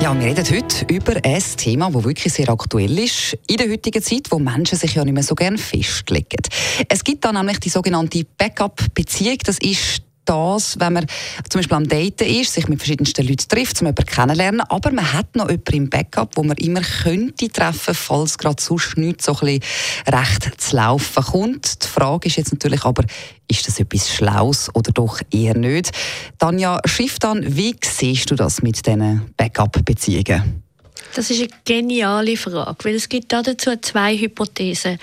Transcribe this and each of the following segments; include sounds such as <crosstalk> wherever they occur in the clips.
ja, wir reden heute über ein Thema, das wirklich sehr aktuell ist in der heutigen Zeit, wo Menschen sich ja nicht mehr so gerne festlegen. Es gibt da nämlich die sogenannte Backup-Beziehung. Das ist das, wenn man zum Beispiel am Daten ist, sich mit verschiedensten Leuten trifft, um jemanden kennenlernen, aber man hat noch jemanden im Backup, wo man immer könnte treffen, falls gerade sonst nichts so ein recht zu laufen kommt. Die Frage ist jetzt natürlich aber, ist das etwas Schlaues oder doch eher nicht? Tanja Schifftan, wie siehst du das mit diesen Backup-Beziehungen? Das ist eine geniale Frage, weil es gibt dazu zwei Hypothesen.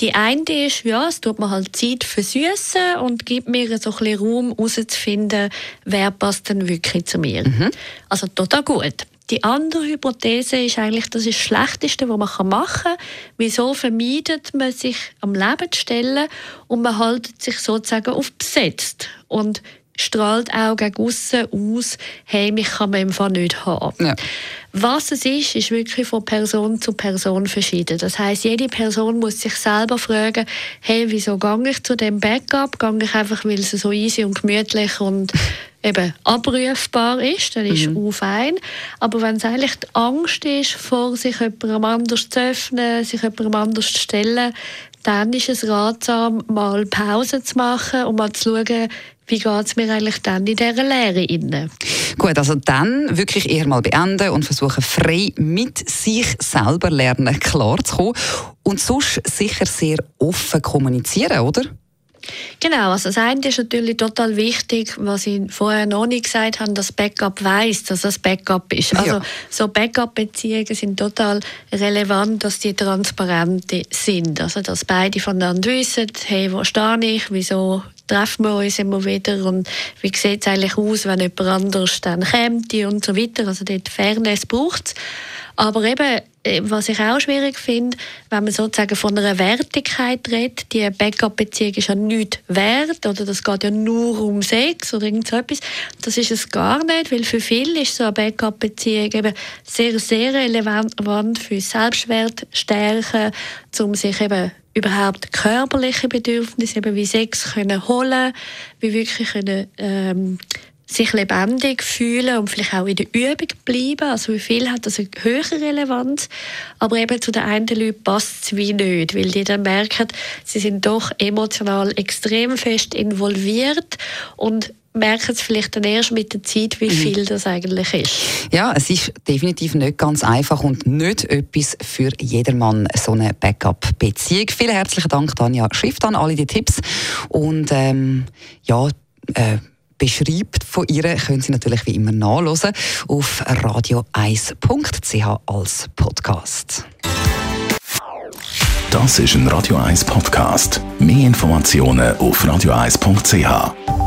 Die eine ist, ja, es tut mir halt Zeit versüßen und gibt mir so ein bisschen Raum herauszufinden, wer passt denn wirklich zu mir. Mhm. Also total gut. Die andere Hypothese ist eigentlich, das ist das Schlechteste, was man machen kann. Wieso vermeidet man sich am Leben zu stellen und man hält sich sozusagen auf besetzt und strahlt auch gegen aussen aus, hey, mich kann man einfach nicht haben. Ja. Was es ist, ist wirklich von Person zu Person verschieden. Das heißt, jede Person muss sich selber fragen, hey, wieso gehe ich zu dem Backup? Gehe ich einfach, weil es so easy und gemütlich und <laughs> eben abrufbar ist, dann ist mhm. auch fein. Aber wenn es eigentlich die Angst ist, vor sich jemandem anders zu öffnen, sich jemandem anders zu stellen, dann ist es ratsam, mal Pause zu machen und mal zu schauen, wie geht es mir eigentlich dann in dieser Lehre inne? Gut, also dann wirklich eher mal beenden und versuchen, frei mit sich selber lernen, klarzukommen. Und sonst sicher sehr offen kommunizieren, oder? Genau, also das eine ist natürlich total wichtig, was ich vorher noch nicht gesagt habe, dass Backup weiß, dass das Backup ist. Also ja. so Backup-Beziehungen sind total relevant, dass die transparent sind. Also dass beide voneinander wissen, hey, wo stehe ich, wieso treffen wir uns immer wieder und wie sieht es eigentlich aus, wenn jemand anders dann kommt und so weiter. Also dort Fairness braucht es. Aber eben, was ich auch schwierig finde, wenn man sozusagen von einer Wertigkeit redet, die Backup-Beziehung ist ja nichts wert oder das geht ja nur um Sex oder irgend so etwas. Das ist es gar nicht, weil für viele ist so eine Backup-Beziehung eben sehr, sehr relevant für Selbstwert stärken, um sich eben überhaupt körperliche Bedürfnisse, eben wie Sex können holen, wie wirklich können, ähm, sich lebendig fühlen und vielleicht auch in der Übung bleiben. Also wie viel hat das eine höhere Relevanz? Aber eben zu den einen Leuten passt es wie nicht, weil die dann merken, sie sind doch emotional extrem fest involviert und merken es vielleicht dann erst mit der Zeit, wie mhm. viel das eigentlich ist. Ja, es ist definitiv nicht ganz einfach und nicht etwas für jedermann, so eine Backup-Beziehung. Vielen herzlichen Dank, Tanja Schrift, an alle die Tipps. Und ähm, ja, äh, beschreibt von ihr, können Sie natürlich wie immer nachlesen auf radio1.ch als Podcast. Das ist ein Radio 1 Podcast. Mehr Informationen auf radio1.ch.